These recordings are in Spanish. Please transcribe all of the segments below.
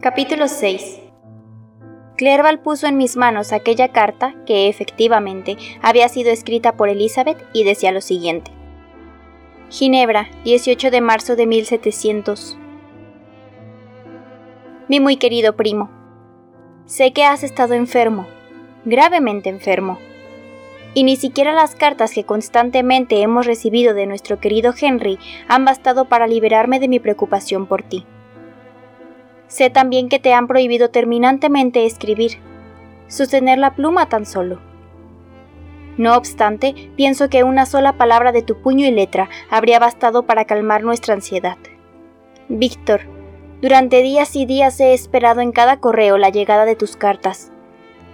Capítulo 6 Clerval puso en mis manos aquella carta que efectivamente había sido escrita por Elizabeth y decía lo siguiente. Ginebra, 18 de marzo de 1700. Mi muy querido primo, sé que has estado enfermo, gravemente enfermo, y ni siquiera las cartas que constantemente hemos recibido de nuestro querido Henry han bastado para liberarme de mi preocupación por ti. Sé también que te han prohibido terminantemente escribir, sostener la pluma tan solo. No obstante, pienso que una sola palabra de tu puño y letra habría bastado para calmar nuestra ansiedad. Víctor, durante días y días he esperado en cada correo la llegada de tus cartas,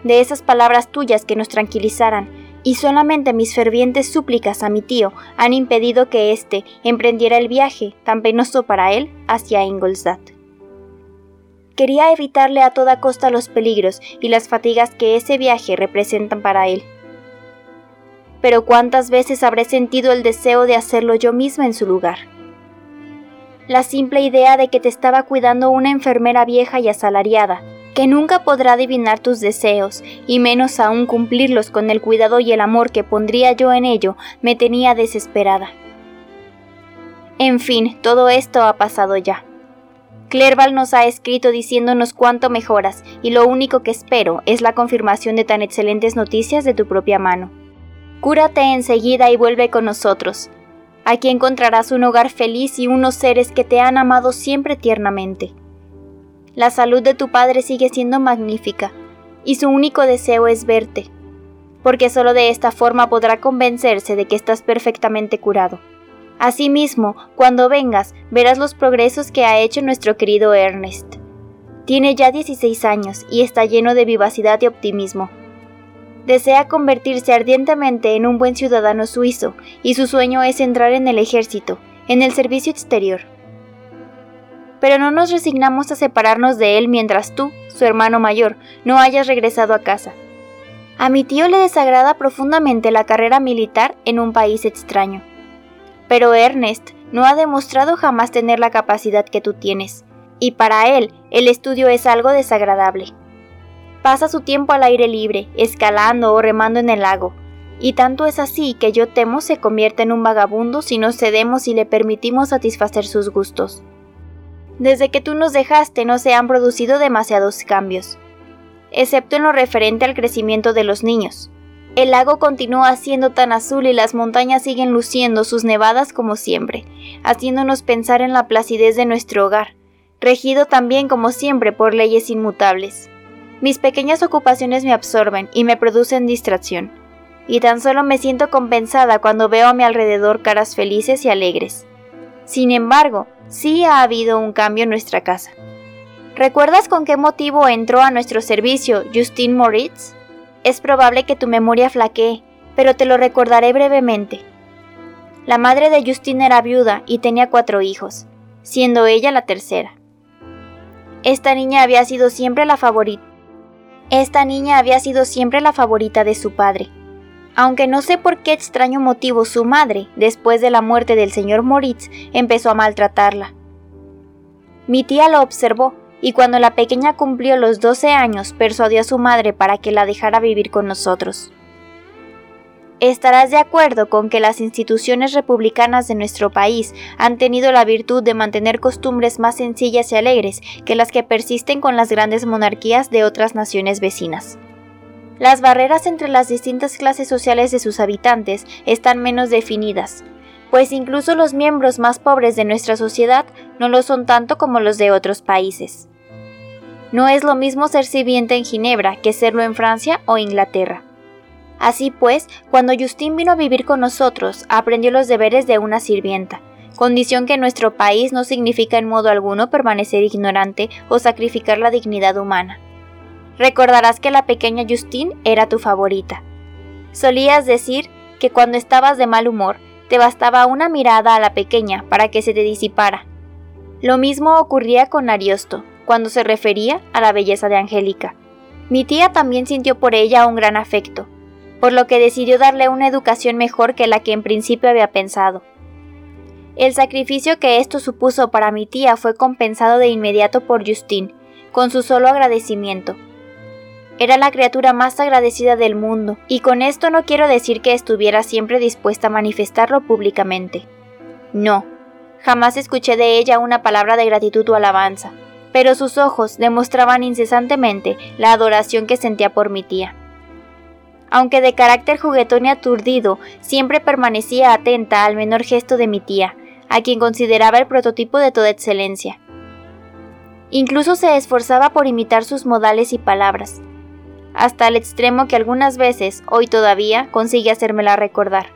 de esas palabras tuyas que nos tranquilizaran, y solamente mis fervientes súplicas a mi tío han impedido que éste emprendiera el viaje, tan penoso para él, hacia Ingolstadt. Quería evitarle a toda costa los peligros y las fatigas que ese viaje representan para él. Pero cuántas veces habré sentido el deseo de hacerlo yo misma en su lugar la simple idea de que te estaba cuidando una enfermera vieja y asalariada, que nunca podrá adivinar tus deseos, y menos aún cumplirlos con el cuidado y el amor que pondría yo en ello, me tenía desesperada. En fin, todo esto ha pasado ya. Clerval nos ha escrito diciéndonos cuánto mejoras, y lo único que espero es la confirmación de tan excelentes noticias de tu propia mano. Cúrate enseguida y vuelve con nosotros. Aquí encontrarás un hogar feliz y unos seres que te han amado siempre tiernamente. La salud de tu padre sigue siendo magnífica, y su único deseo es verte, porque solo de esta forma podrá convencerse de que estás perfectamente curado. Asimismo, cuando vengas, verás los progresos que ha hecho nuestro querido Ernest. Tiene ya 16 años y está lleno de vivacidad y optimismo desea convertirse ardientemente en un buen ciudadano suizo y su sueño es entrar en el ejército, en el servicio exterior. Pero no nos resignamos a separarnos de él mientras tú, su hermano mayor, no hayas regresado a casa. A mi tío le desagrada profundamente la carrera militar en un país extraño. Pero Ernest no ha demostrado jamás tener la capacidad que tú tienes, y para él el estudio es algo desagradable. Pasa su tiempo al aire libre, escalando o remando en el lago, y tanto es así que yo temo se convierta en un vagabundo si no cedemos y le permitimos satisfacer sus gustos. Desde que tú nos dejaste no se han producido demasiados cambios, excepto en lo referente al crecimiento de los niños. El lago continúa siendo tan azul y las montañas siguen luciendo sus nevadas como siempre, haciéndonos pensar en la placidez de nuestro hogar, regido también como siempre por leyes inmutables. Mis pequeñas ocupaciones me absorben y me producen distracción, y tan solo me siento compensada cuando veo a mi alrededor caras felices y alegres. Sin embargo, sí ha habido un cambio en nuestra casa. ¿Recuerdas con qué motivo entró a nuestro servicio Justine Moritz? Es probable que tu memoria flaquee, pero te lo recordaré brevemente. La madre de Justine era viuda y tenía cuatro hijos, siendo ella la tercera. Esta niña había sido siempre la favorita esta niña había sido siempre la favorita de su padre. Aunque no sé por qué extraño motivo su madre, después de la muerte del señor Moritz, empezó a maltratarla. Mi tía lo observó y cuando la pequeña cumplió los 12 años persuadió a su madre para que la dejara vivir con nosotros. Estarás de acuerdo con que las instituciones republicanas de nuestro país han tenido la virtud de mantener costumbres más sencillas y alegres que las que persisten con las grandes monarquías de otras naciones vecinas. Las barreras entre las distintas clases sociales de sus habitantes están menos definidas, pues incluso los miembros más pobres de nuestra sociedad no lo son tanto como los de otros países. No es lo mismo ser sirviente en Ginebra que serlo en Francia o Inglaterra. Así pues, cuando Justin vino a vivir con nosotros, aprendió los deberes de una sirvienta, condición que en nuestro país no significa en modo alguno permanecer ignorante o sacrificar la dignidad humana. Recordarás que la pequeña Justine era tu favorita. Solías decir que cuando estabas de mal humor, te bastaba una mirada a la pequeña para que se te disipara. Lo mismo ocurría con Ariosto, cuando se refería a la belleza de Angélica. Mi tía también sintió por ella un gran afecto, por lo que decidió darle una educación mejor que la que en principio había pensado. El sacrificio que esto supuso para mi tía fue compensado de inmediato por Justine, con su solo agradecimiento. Era la criatura más agradecida del mundo, y con esto no quiero decir que estuviera siempre dispuesta a manifestarlo públicamente. No, jamás escuché de ella una palabra de gratitud o alabanza, pero sus ojos demostraban incesantemente la adoración que sentía por mi tía. Aunque de carácter juguetón y aturdido, siempre permanecía atenta al menor gesto de mi tía, a quien consideraba el prototipo de toda excelencia. Incluso se esforzaba por imitar sus modales y palabras, hasta el extremo que algunas veces, hoy todavía, consigue hacérmela recordar.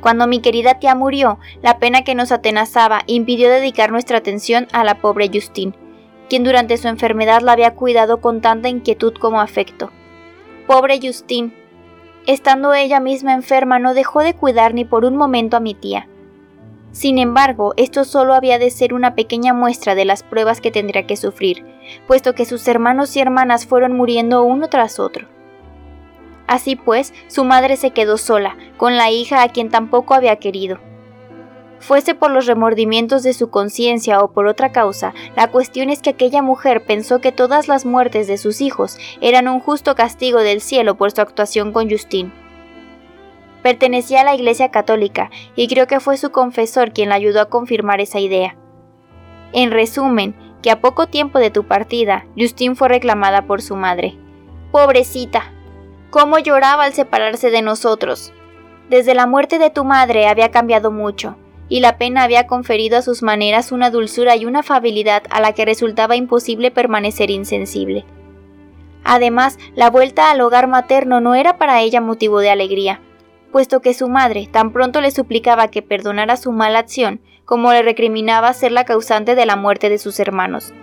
Cuando mi querida tía murió, la pena que nos atenazaba impidió dedicar nuestra atención a la pobre Justine, quien durante su enfermedad la había cuidado con tanta inquietud como afecto. Pobre Justine, Estando ella misma enferma, no dejó de cuidar ni por un momento a mi tía. Sin embargo, esto solo había de ser una pequeña muestra de las pruebas que tendría que sufrir, puesto que sus hermanos y hermanas fueron muriendo uno tras otro. Así pues, su madre se quedó sola, con la hija a quien tampoco había querido. Fuese por los remordimientos de su conciencia o por otra causa, la cuestión es que aquella mujer pensó que todas las muertes de sus hijos eran un justo castigo del cielo por su actuación con Justin. Pertenecía a la Iglesia Católica y creo que fue su confesor quien la ayudó a confirmar esa idea. En resumen, que a poco tiempo de tu partida, Justin fue reclamada por su madre. Pobrecita, cómo lloraba al separarse de nosotros. Desde la muerte de tu madre había cambiado mucho y la pena había conferido a sus maneras una dulzura y una afabilidad a la que resultaba imposible permanecer insensible. Además, la vuelta al hogar materno no era para ella motivo de alegría, puesto que su madre tan pronto le suplicaba que perdonara su mala acción como le recriminaba ser la causante de la muerte de sus hermanos.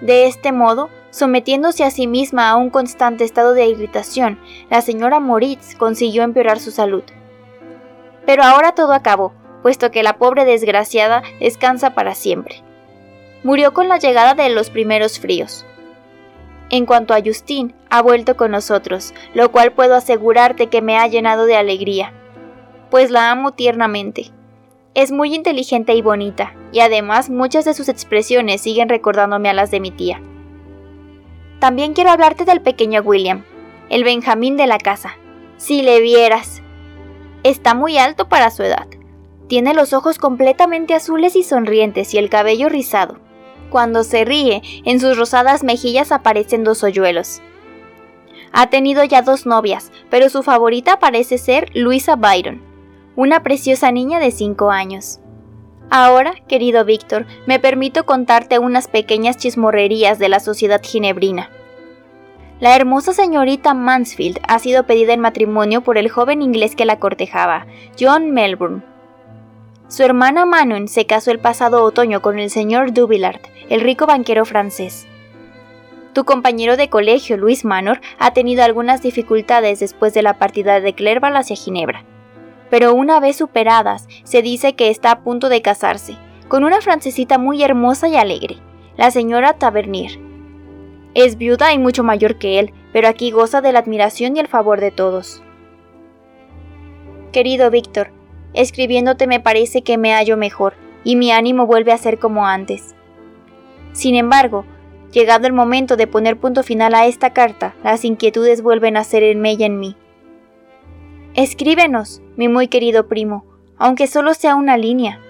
De este modo, sometiéndose a sí misma a un constante estado de irritación, la señora Moritz consiguió empeorar su salud. Pero ahora todo acabó, puesto que la pobre desgraciada descansa para siempre. Murió con la llegada de los primeros fríos. En cuanto a Justin, ha vuelto con nosotros, lo cual puedo asegurarte que me ha llenado de alegría, pues la amo tiernamente. Es muy inteligente y bonita, y además muchas de sus expresiones siguen recordándome a las de mi tía. También quiero hablarte del pequeño William, el Benjamín de la casa. Si le vieras. Está muy alto para su edad, tiene los ojos completamente azules y sonrientes y el cabello rizado. Cuando se ríe, en sus rosadas mejillas aparecen dos hoyuelos. Ha tenido ya dos novias, pero su favorita parece ser Luisa Byron, una preciosa niña de cinco años. Ahora, querido Víctor, me permito contarte unas pequeñas chismorrerías de la sociedad ginebrina. La hermosa señorita Mansfield ha sido pedida en matrimonio por el joven inglés que la cortejaba, John Melbourne. Su hermana Manon se casó el pasado otoño con el señor Dubillard, el rico banquero francés. Tu compañero de colegio, Luis Manor, ha tenido algunas dificultades después de la partida de Clerval hacia Ginebra. Pero una vez superadas, se dice que está a punto de casarse, con una francesita muy hermosa y alegre, la señora Tavernier. Es viuda y mucho mayor que él, pero aquí goza de la admiración y el favor de todos. Querido Víctor, Escribiéndote me parece que me hallo mejor y mi ánimo vuelve a ser como antes. Sin embargo, llegado el momento de poner punto final a esta carta, las inquietudes vuelven a ser en mella en mí. Escríbenos, mi muy querido primo, aunque solo sea una línea.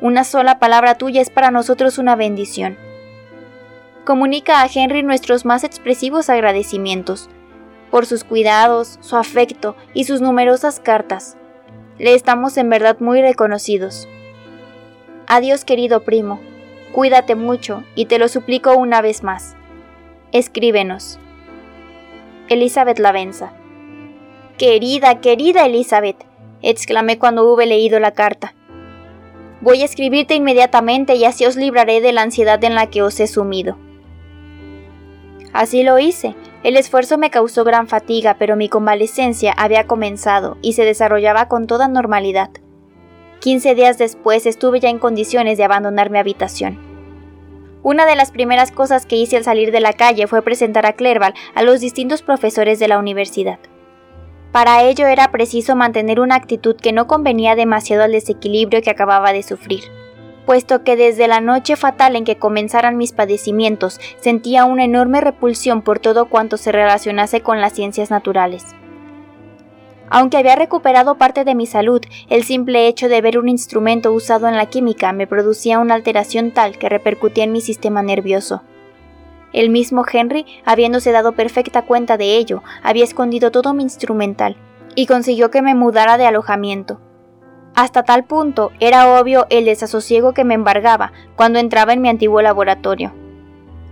Una sola palabra tuya es para nosotros una bendición. Comunica a Henry nuestros más expresivos agradecimientos por sus cuidados, su afecto y sus numerosas cartas. Le estamos en verdad muy reconocidos. Adiós querido primo, cuídate mucho y te lo suplico una vez más. Escríbenos. Elizabeth Lavenza. Querida, querida Elizabeth, exclamé cuando hube leído la carta. Voy a escribirte inmediatamente y así os libraré de la ansiedad en la que os he sumido. Así lo hice. El esfuerzo me causó gran fatiga, pero mi convalecencia había comenzado y se desarrollaba con toda normalidad. Quince días después estuve ya en condiciones de abandonar mi habitación. Una de las primeras cosas que hice al salir de la calle fue presentar a Clerval a los distintos profesores de la universidad. Para ello era preciso mantener una actitud que no convenía demasiado al desequilibrio que acababa de sufrir, puesto que desde la noche fatal en que comenzaran mis padecimientos sentía una enorme repulsión por todo cuanto se relacionase con las ciencias naturales. Aunque había recuperado parte de mi salud, el simple hecho de ver un instrumento usado en la química me producía una alteración tal que repercutía en mi sistema nervioso. El mismo Henry, habiéndose dado perfecta cuenta de ello, había escondido todo mi instrumental y consiguió que me mudara de alojamiento. Hasta tal punto era obvio el desasosiego que me embargaba cuando entraba en mi antiguo laboratorio.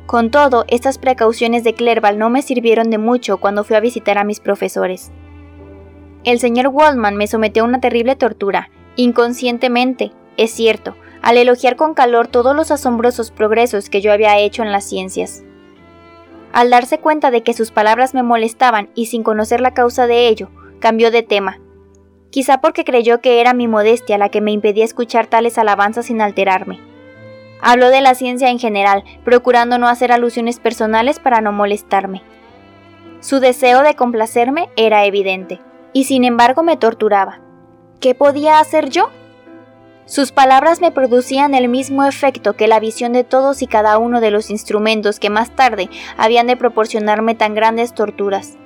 Con todo, estas precauciones de Clerval no me sirvieron de mucho cuando fui a visitar a mis profesores. El señor Waldman me sometió a una terrible tortura, inconscientemente, es cierto, al elogiar con calor todos los asombrosos progresos que yo había hecho en las ciencias. Al darse cuenta de que sus palabras me molestaban y sin conocer la causa de ello, cambió de tema. Quizá porque creyó que era mi modestia la que me impedía escuchar tales alabanzas sin alterarme. Habló de la ciencia en general, procurando no hacer alusiones personales para no molestarme. Su deseo de complacerme era evidente y sin embargo me torturaba. ¿Qué podía hacer yo? Sus palabras me producían el mismo efecto que la visión de todos y cada uno de los instrumentos que más tarde habían de proporcionarme tan grandes torturas.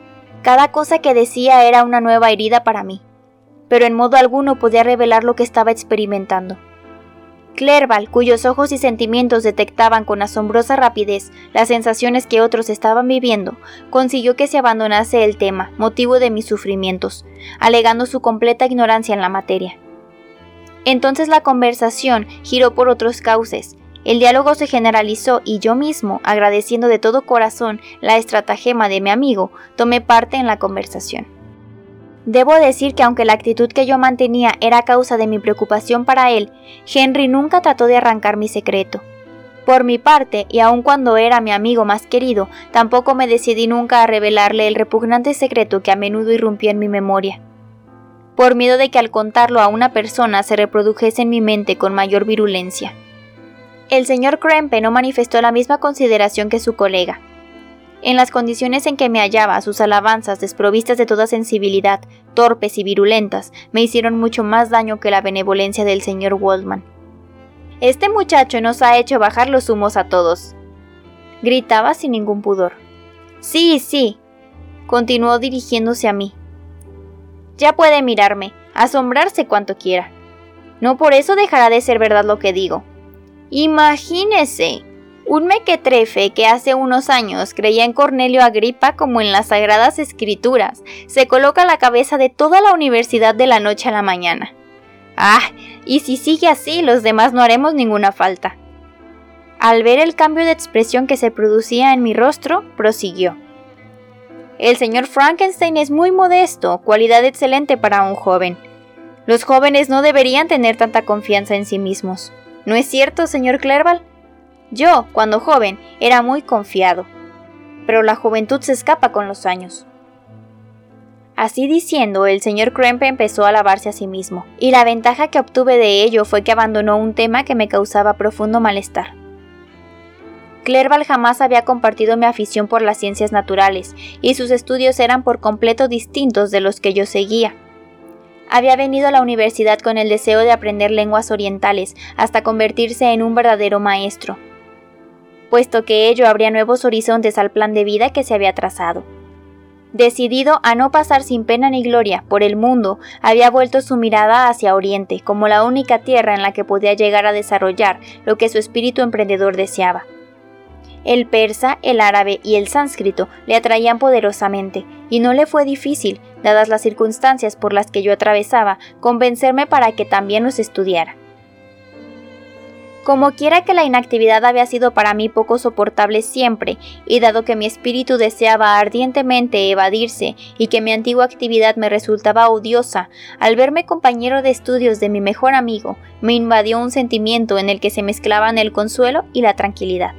Cada cosa que decía era una nueva herida para mí, pero en modo alguno podía revelar lo que estaba experimentando. Clerval, cuyos ojos y sentimientos detectaban con asombrosa rapidez las sensaciones que otros estaban viviendo, consiguió que se abandonase el tema, motivo de mis sufrimientos, alegando su completa ignorancia en la materia. Entonces la conversación giró por otros cauces, el diálogo se generalizó y yo mismo, agradeciendo de todo corazón la estratagema de mi amigo, tomé parte en la conversación. Debo decir que aunque la actitud que yo mantenía era causa de mi preocupación para él, Henry nunca trató de arrancar mi secreto. Por mi parte, y aun cuando era mi amigo más querido, tampoco me decidí nunca a revelarle el repugnante secreto que a menudo irrumpía en mi memoria. Por miedo de que al contarlo a una persona se reprodujese en mi mente con mayor virulencia. El señor Krempe no manifestó la misma consideración que su colega, en las condiciones en que me hallaba, sus alabanzas, desprovistas de toda sensibilidad, torpes y virulentas, me hicieron mucho más daño que la benevolencia del señor Waldman. Este muchacho nos ha hecho bajar los humos a todos. Gritaba sin ningún pudor. Sí, sí, continuó dirigiéndose a mí. Ya puede mirarme, asombrarse cuanto quiera. No por eso dejará de ser verdad lo que digo. Imagínese, un mequetrefe que hace unos años creía en Cornelio Agripa como en las sagradas escrituras, se coloca a la cabeza de toda la universidad de la noche a la mañana. Ah, y si sigue así, los demás no haremos ninguna falta. Al ver el cambio de expresión que se producía en mi rostro, prosiguió. El señor Frankenstein es muy modesto, cualidad excelente para un joven. Los jóvenes no deberían tener tanta confianza en sí mismos. ¿No es cierto, señor Clerval? Yo, cuando joven, era muy confiado, pero la juventud se escapa con los años. Así diciendo, el señor Krempe empezó a alabarse a sí mismo, y la ventaja que obtuve de ello fue que abandonó un tema que me causaba profundo malestar. Clerval jamás había compartido mi afición por las ciencias naturales, y sus estudios eran por completo distintos de los que yo seguía. Había venido a la universidad con el deseo de aprender lenguas orientales hasta convertirse en un verdadero maestro, puesto que ello abría nuevos horizontes al plan de vida que se había trazado. Decidido a no pasar sin pena ni gloria por el mundo, había vuelto su mirada hacia Oriente como la única tierra en la que podía llegar a desarrollar lo que su espíritu emprendedor deseaba. El persa, el árabe y el sánscrito le atraían poderosamente, y no le fue difícil, dadas las circunstancias por las que yo atravesaba, convencerme para que también los estudiara. Como quiera que la inactividad había sido para mí poco soportable siempre, y dado que mi espíritu deseaba ardientemente evadirse y que mi antigua actividad me resultaba odiosa, al verme compañero de estudios de mi mejor amigo, me invadió un sentimiento en el que se mezclaban el consuelo y la tranquilidad.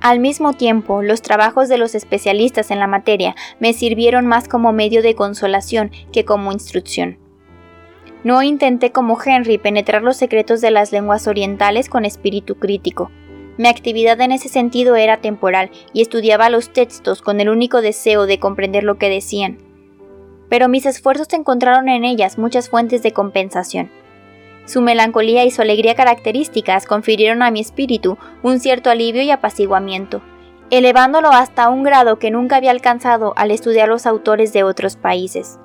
Al mismo tiempo, los trabajos de los especialistas en la materia me sirvieron más como medio de consolación que como instrucción. No intenté como Henry penetrar los secretos de las lenguas orientales con espíritu crítico. Mi actividad en ese sentido era temporal y estudiaba los textos con el único deseo de comprender lo que decían. Pero mis esfuerzos encontraron en ellas muchas fuentes de compensación. Su melancolía y su alegría características confirieron a mi espíritu un cierto alivio y apaciguamiento, elevándolo hasta un grado que nunca había alcanzado al estudiar los autores de otros países.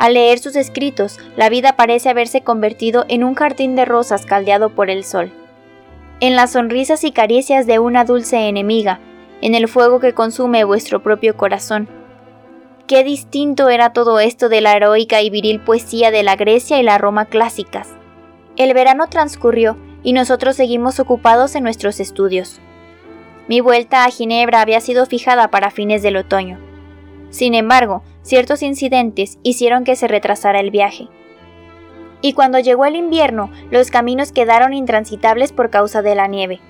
Al leer sus escritos, la vida parece haberse convertido en un jardín de rosas caldeado por el sol. En las sonrisas y caricias de una dulce enemiga, en el fuego que consume vuestro propio corazón. Qué distinto era todo esto de la heroica y viril poesía de la Grecia y la Roma clásicas. El verano transcurrió y nosotros seguimos ocupados en nuestros estudios. Mi vuelta a Ginebra había sido fijada para fines del otoño. Sin embargo, ciertos incidentes hicieron que se retrasara el viaje. Y cuando llegó el invierno, los caminos quedaron intransitables por causa de la nieve.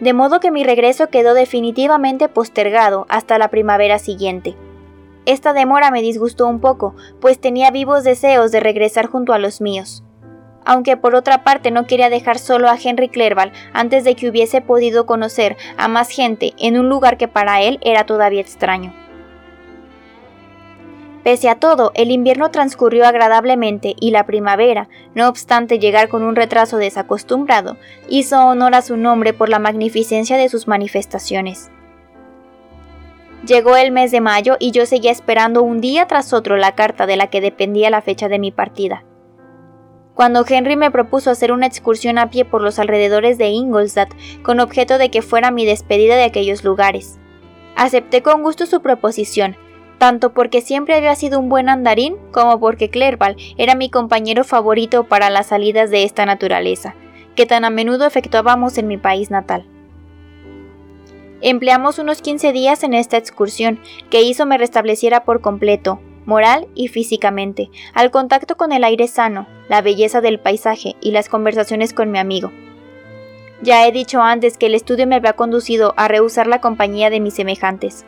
De modo que mi regreso quedó definitivamente postergado hasta la primavera siguiente. Esta demora me disgustó un poco, pues tenía vivos deseos de regresar junto a los míos. Aunque por otra parte no quería dejar solo a Henry Clerval antes de que hubiese podido conocer a más gente en un lugar que para él era todavía extraño. Pese a todo, el invierno transcurrió agradablemente y la primavera, no obstante llegar con un retraso desacostumbrado, hizo honor a su nombre por la magnificencia de sus manifestaciones. Llegó el mes de mayo y yo seguía esperando un día tras otro la carta de la que dependía la fecha de mi partida. Cuando Henry me propuso hacer una excursión a pie por los alrededores de Ingolstadt con objeto de que fuera mi despedida de aquellos lugares, acepté con gusto su proposición, tanto porque siempre había sido un buen andarín como porque Clerval era mi compañero favorito para las salidas de esta naturaleza, que tan a menudo efectuábamos en mi país natal. Empleamos unos 15 días en esta excursión, que hizo me restableciera por completo, moral y físicamente, al contacto con el aire sano, la belleza del paisaje y las conversaciones con mi amigo. Ya he dicho antes que el estudio me había conducido a rehusar la compañía de mis semejantes.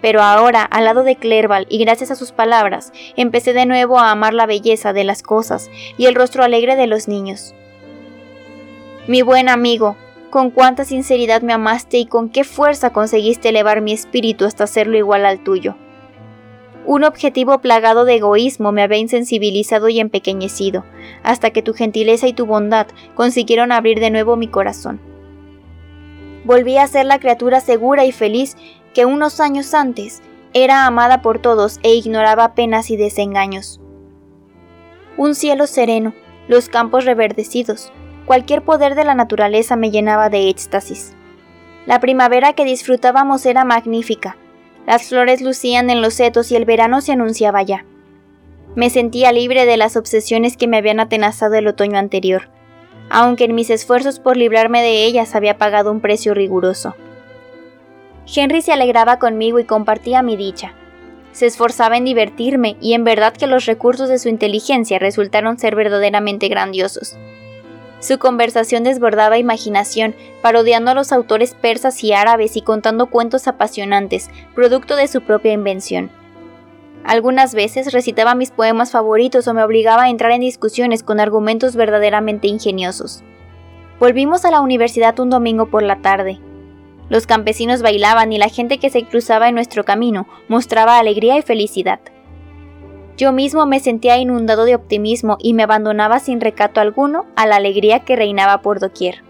Pero ahora, al lado de Clerval y gracias a sus palabras, empecé de nuevo a amar la belleza de las cosas y el rostro alegre de los niños. Mi buen amigo, con cuánta sinceridad me amaste y con qué fuerza conseguiste elevar mi espíritu hasta hacerlo igual al tuyo. Un objetivo plagado de egoísmo me había insensibilizado y empequeñecido, hasta que tu gentileza y tu bondad consiguieron abrir de nuevo mi corazón. Volví a ser la criatura segura y feliz que unos años antes era amada por todos e ignoraba penas y desengaños. Un cielo sereno, los campos reverdecidos, cualquier poder de la naturaleza me llenaba de éxtasis. La primavera que disfrutábamos era magnífica, las flores lucían en los setos y el verano se anunciaba ya. Me sentía libre de las obsesiones que me habían atenazado el otoño anterior, aunque en mis esfuerzos por librarme de ellas había pagado un precio riguroso. Henry se alegraba conmigo y compartía mi dicha. Se esforzaba en divertirme y en verdad que los recursos de su inteligencia resultaron ser verdaderamente grandiosos. Su conversación desbordaba imaginación, parodiando a los autores persas y árabes y contando cuentos apasionantes, producto de su propia invención. Algunas veces recitaba mis poemas favoritos o me obligaba a entrar en discusiones con argumentos verdaderamente ingeniosos. Volvimos a la universidad un domingo por la tarde. Los campesinos bailaban y la gente que se cruzaba en nuestro camino mostraba alegría y felicidad. Yo mismo me sentía inundado de optimismo y me abandonaba sin recato alguno a la alegría que reinaba por doquier.